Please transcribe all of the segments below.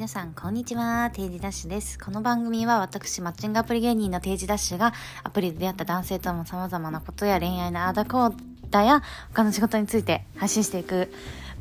皆さん、こんにちは。定時ダッシュです。この番組は私、マッチングアプリ芸人の定時ダッシュが、アプリで出会った男性とも様々なことや恋愛のあだこうだや、他の仕事について発信していく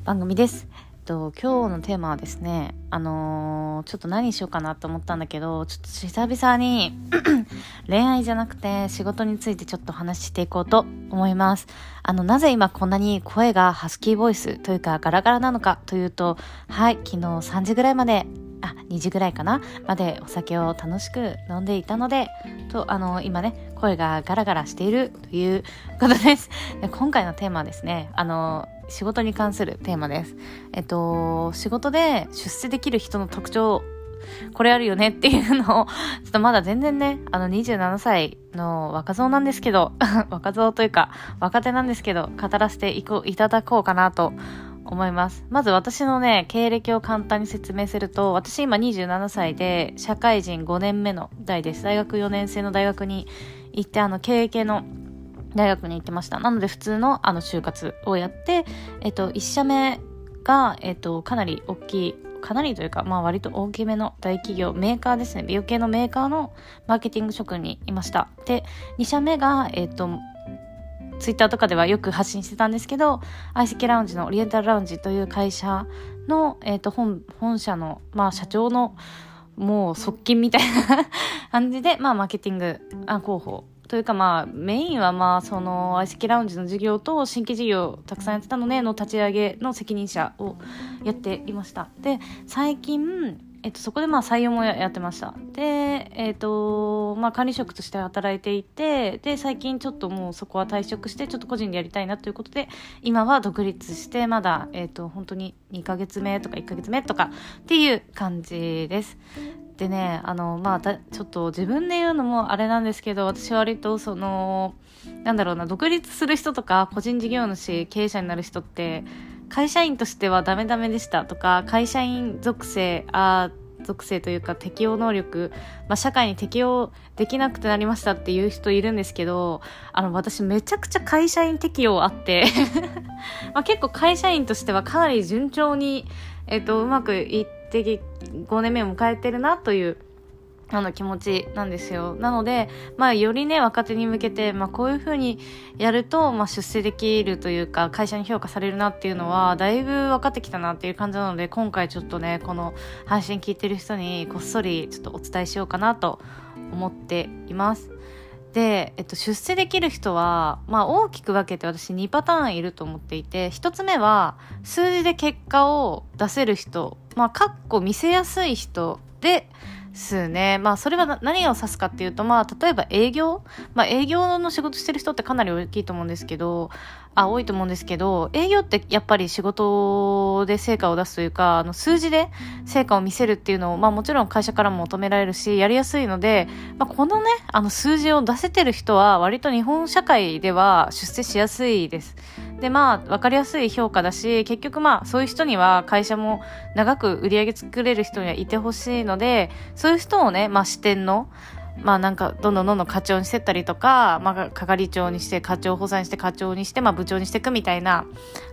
番組です。と、今日のテーマはですね、あのー、ちょっと何しようかなと思ったんだけど、ちょっと久々に 恋愛じゃなくて仕事についてちょっと話していこうと思います。あの、なぜ今こんなに声がハスキーボイスというかガラガラなのかというと、はい、昨日3時ぐらいまであ、2時ぐらいかなまでお酒を楽しく飲んでいたので、と、あの、今ね、声がガラガラしているということです。で今回のテーマはですね、あの、仕事に関するテーマです。えっと、仕事で出世できる人の特徴、これあるよねっていうのを、ちょっとまだ全然ね、あの27歳の若造なんですけど、若造というか若手なんですけど、語らせていこ、いただこうかなと思います。まず私のね、経歴を簡単に説明すると、私今27歳で、社会人5年目の代です。大学4年生の大学に行って、あの、経営系の大学に行ってました。なので普通のあの就活をやって、えっと、1社目が、えっと、かなり大きい、かなりというか、まあ割と大きめの大企業、メーカーですね。美容系のメーカーのマーケティング職にいました。で、2社目が、えっと、ツイッターとかではよく発信してたんですけど、相席ラウンジのオリエンタルラウンジという会社の、えっ、と、本、本社の、まあ、社長の、もう側近みたいな 感じで、まあ、マーケティング、広報というかまあメインはまあその相席ラウンジの事業と新規事業たくさんやってたのでの立ち上げの責任者をやっていましたで最近えっと、そこでまあ採用もやってました。で、えっと、まあ管理職として働いていて、で、最近ちょっともうそこは退職して、ちょっと個人でやりたいなということで、今は独立して、まだ、えっと、本当に2ヶ月目とか1ヶ月目とかっていう感じです。でね、あの、まあ、ちょっと自分で言うのもあれなんですけど、私割とその、なんだろうな、独立する人とか、個人事業主、経営者になる人って、会社員としてはダメダメでしたとか、会社員属性、あ属性というか適応能力、まあ、社会に適応できなくてなりましたっていう人いるんですけど、あの、私めちゃくちゃ会社員適応あって まあ結構会社員としてはかなり順調に、えっ、と、うまくいって5年目を迎えてるなというあの気持ちなんですよ。なので、まあ、よりね、若手に向けて、まあ、こういう風にやると、まあ、出世できるというか、会社に評価されるなっていうのは、だいぶ分かってきたなっていう感じなので、今回ちょっとね、この配信聞いてる人に、こっそりちょっとお伝えしようかなと思っています。で、えっと、出世できる人は、まあ、大きく分けて私2パターンいると思っていて、1つ目は、数字で結果を出せる人、まあ、かっこ見せやすい人で、すね。まあ、それは何を指すかっていうと、まあ、例えば営業？まあ、営業の仕事してる人ってかなり大きいと思うんですけど、あ、多いと思うんですけど、営業ってやっぱり仕事で成果を出すというか、あの、数字で成果を見せるっていうのを、まあ、もちろん会社からも求められるし、やりやすいので、まあ、このね、あの、数字を出せてる人は、割と日本社会では出世しやすいです。で、まあ、分かりやすい評価だし、結局まあ、そういう人には会社も長く売り上げ作れる人にはいてほしいので、そういう人をね、まあ、視点の、まあなんか、どんどんどんどん課長にしてったりとか、まあ係長にして、課長補佐にして、課長にして、まあ部長にしていくみたいな、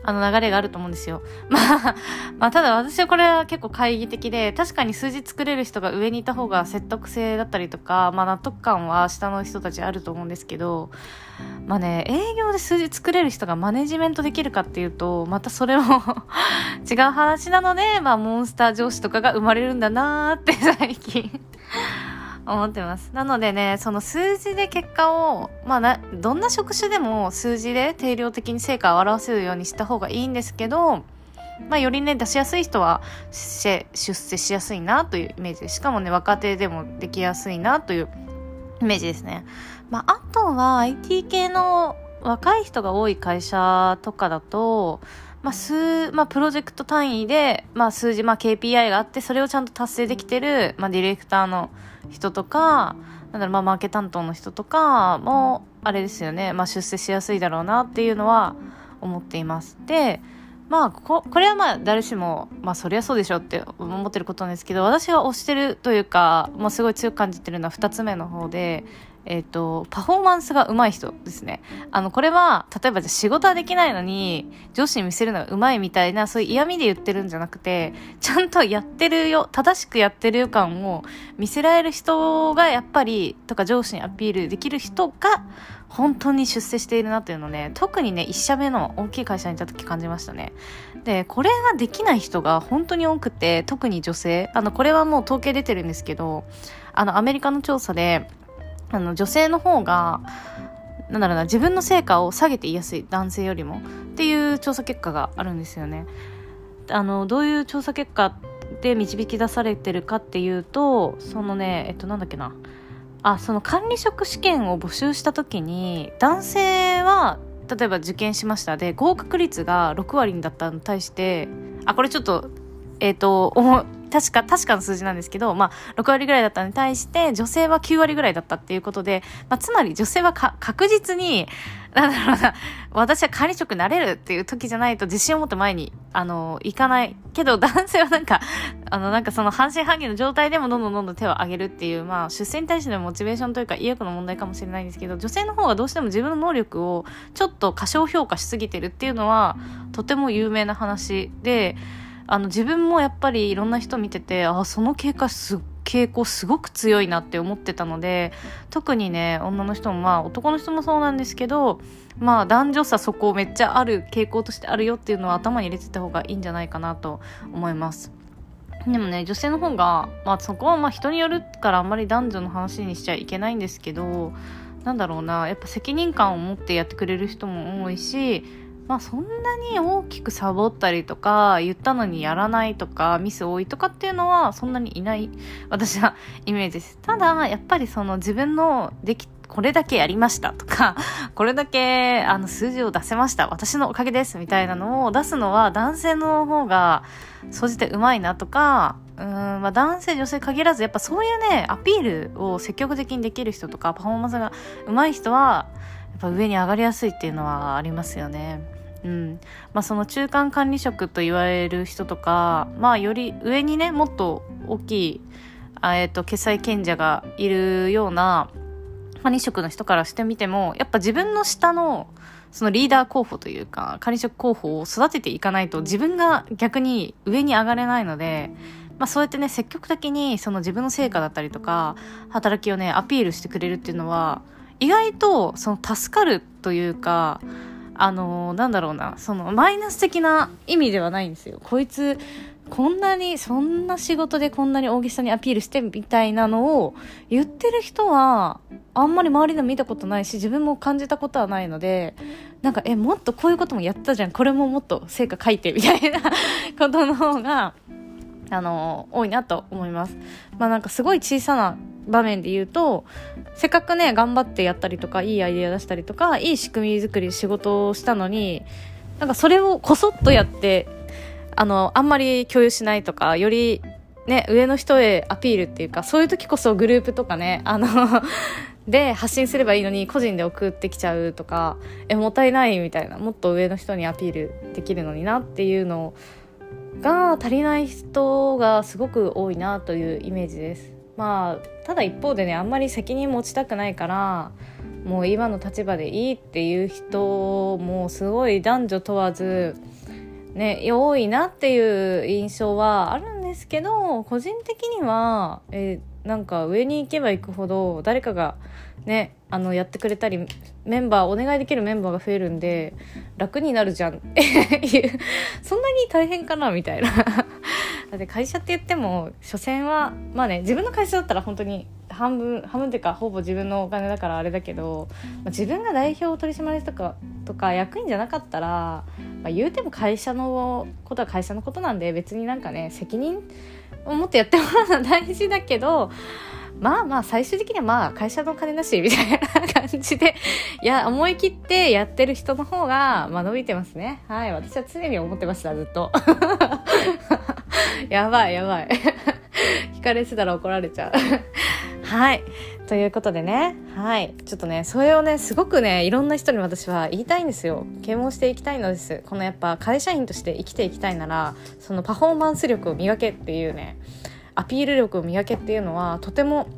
あの流れがあると思うんですよ。まあ、まあただ私はこれは結構懐疑的で、確かに数字作れる人が上にいた方が説得性だったりとか、まあ納得感は下の人たちあると思うんですけど、まあね、営業で数字作れる人がマネジメントできるかっていうと、またそれも 違う話なので、まあモンスター上司とかが生まれるんだなーって最近思ってます。なのでね、その数字で結果を、まあな、どんな職種でも数字で定量的に成果を表せるようにした方がいいんですけど、まあ、よりね、出しやすい人は出世しやすいなというイメージで、しかもね、若手でもできやすいなというイメージですね。まあ、あとは IT 系の若い人が多い会社とかだと、まあ、数、まあ、プロジェクト単位で、まあ、数字、まあ、KPI があって、それをちゃんと達成できてる、まあ、ディレクターの人とか、なんだろう、まあ、マーケ担当の人とかも、あれですよね、まあ、出世しやすいだろうなっていうのは思っています。で、まあ、こ、これはまあ、誰しも、まあ、そりゃそうでしょって思ってることなんですけど、私が推してるというか、もうすごい強く感じてるのは二つ目の方で、えっ、と、パフォーマンスが上手い人ですね。あの、これは、例えばじゃ仕事はできないのに、上司に見せるのが上手いみたいな、そういう嫌味で言ってるんじゃなくて、ちゃんとやってるよ、正しくやってる予感を見せられる人が、やっぱり、とか上司にアピールできる人が、本当に出世しているなっていうのね、特にね、一社目の大きい会社にいた時感じましたね。で、これができない人が本当に多くて、特に女性、あの、これはもう統計出てるんですけど、あの、アメリカの調査で、あの女性の方がなんだろうな自分の成果を下げて言いやすい男性よりもっていう調査結果があるんですよね。あのどういう調査結果で導き出されてるかっていうとそのねえっとなんだっけなあその管理職試験を募集した時に男性は例えば受験しましたで合格率が6割だったのに対してあこれちょっとえっ、ー、と確か、確かの数字なんですけど、まあ、6割ぐらいだったのに対して、女性は9割ぐらいだったっていうことで、まあ、つまり女性は確実に、なんだろうな、私は管理職になれるっていう時じゃないと自信を持って前に、あの、行かない。けど男性はなんか、あの、なんかその半信半疑の状態でもどんどんどんどん手を挙げるっていう、まあ、出世に対してのモチベーションというか意欲の問題かもしれないんですけど、女性の方がどうしても自分の能力をちょっと過小評価しすぎてるっていうのは、とても有名な話で、あの自分もやっぱりいろんな人見ててあその傾向す傾向すごく強いなって思ってたので特にね女の人もまあ男の人もそうなんですけどまあ男女差そこめっちゃある傾向としてあるよっていうのは頭に入れてた方がいいんじゃないかなと思います。でもね女性の方が、まあ、そこはまあ人によるからあんまり男女の話にしちゃいけないんですけどなんだろうなやっぱ責任感を持ってやってくれる人も多いしまあそんなに大きくサボったりとか、言ったのにやらないとか、ミス多いとかっていうのはそんなにいない、私は イメージです。ただ、やっぱりその自分のでき、これだけやりましたとか、これだけあの数字を出せました、私のおかげですみたいなのを出すのは男性の方が、総じてうまいなとか、うん、まあ男性、女性限らず、やっぱそういうね、アピールを積極的にできる人とか、パフォーマンスが上手い人は、やっぱ上に上がりやすいっていうのはありますよね。うん。まあ、その中間管理職と言われる人とか、まあ、より上にねもっと大きいあ、えーと、決済権者がいるような管理職の人からしてみてもやっぱ自分の下のそのリーダー候補というか管理職候補を育てていかないと自分が逆に上に上がれないので、まあ、そうやってね積極的にその自分の成果だったりとか働きをねアピールしてくれるっていうのは意外とその助かるというかあのなんだろうなそのマイナス的な意味ではないんですよ。こいつこんなにそんな仕事でこんなに大げさにアピールしてみたいなのを言ってる人はあんまり周りでも見たことないし自分も感じたことはないのでなんかえもっとこういうこともやったじゃん。これももっと成果書いてみたいなことの方があの多いなと思います。まあなんかすごい小さな場面で言うとせっかくね頑張ってやったりとかいいアイデア出したりとかいい仕組み作り仕事をしたのになんかそれをこそっとやってあのあんまり共有しないとかよりね上の人へアピールっていうかそういう時こそグループとかねあの で発信すればいいのに個人で送ってきちゃうとかえもったいないみたいなもっと上の人にアピールできるのになっていうのをが足りない人がすごく多いなというイメージです。まあただ一方でねあんまり責任持ちたくないからもう今の立場でいいっていう人もすごい男女問わずね多いなっていう印象はあるんですけど個人的にはえなんか上に行けば行くほど誰かがねあのやってくれたりメンバーお願いできるメンバーが増えるんで楽になるじゃん。っていうそんなに大変かなみたいな。だって会社って言っても所詮はまあね自分の会社だったら本当に半分半分っていうかほぼ自分のお金だからあれだけど、まあ、自分が代表取締役とかとか役員じゃなかったら、まあ、言うても会社のことは会社のことなんで別になんかね責任思ってやってもらうのは大事だけどまあまあ最終的にはまあ会社の金なしみたいな感じでいや思い切ってやってる人の方がまあ伸びてますね。はい。私は常に思ってましたずっと。やばいやばい。聞かれてたら怒られちゃう。はい。ということでね。はい。ちょっとねそれをねすごくねいろんな人に私は言いたいんですよ。啓蒙していきたいのです。このやっぱ会社員として生きていきたいならそのパフォーマンス力を磨けっていうねアピール力を磨けっていうのはとても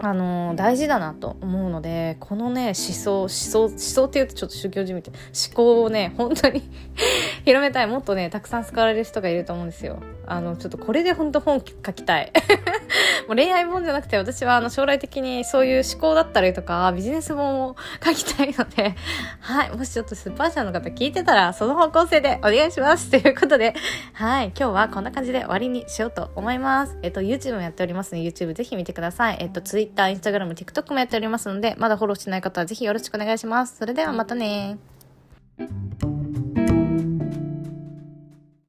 あの大事だなと思うのでこのね思想思想思想っていうとちょっと宗教じみて思考をね本当に 広めたい。もっとねたくさん使われる人がいると思うんですよ。あのちょっとこれで本当本書きたい。もう恋愛本じゃなくて私はあの将来的にそういう思考だったりとかビジネス本を書きたいので。はい。もしちょっとスーパー社の方聞いてたらその方向性でお願いします。ということで。はい。今日はこんな感じで終わりにしようと思います。えっと YouTube もやっておりますので YouTube ぜひ見てください。えっと Twitter、Instagram、TikTok もやっておりますので、まだフォローしてない方はぜひよろしくお願いします。それではまたね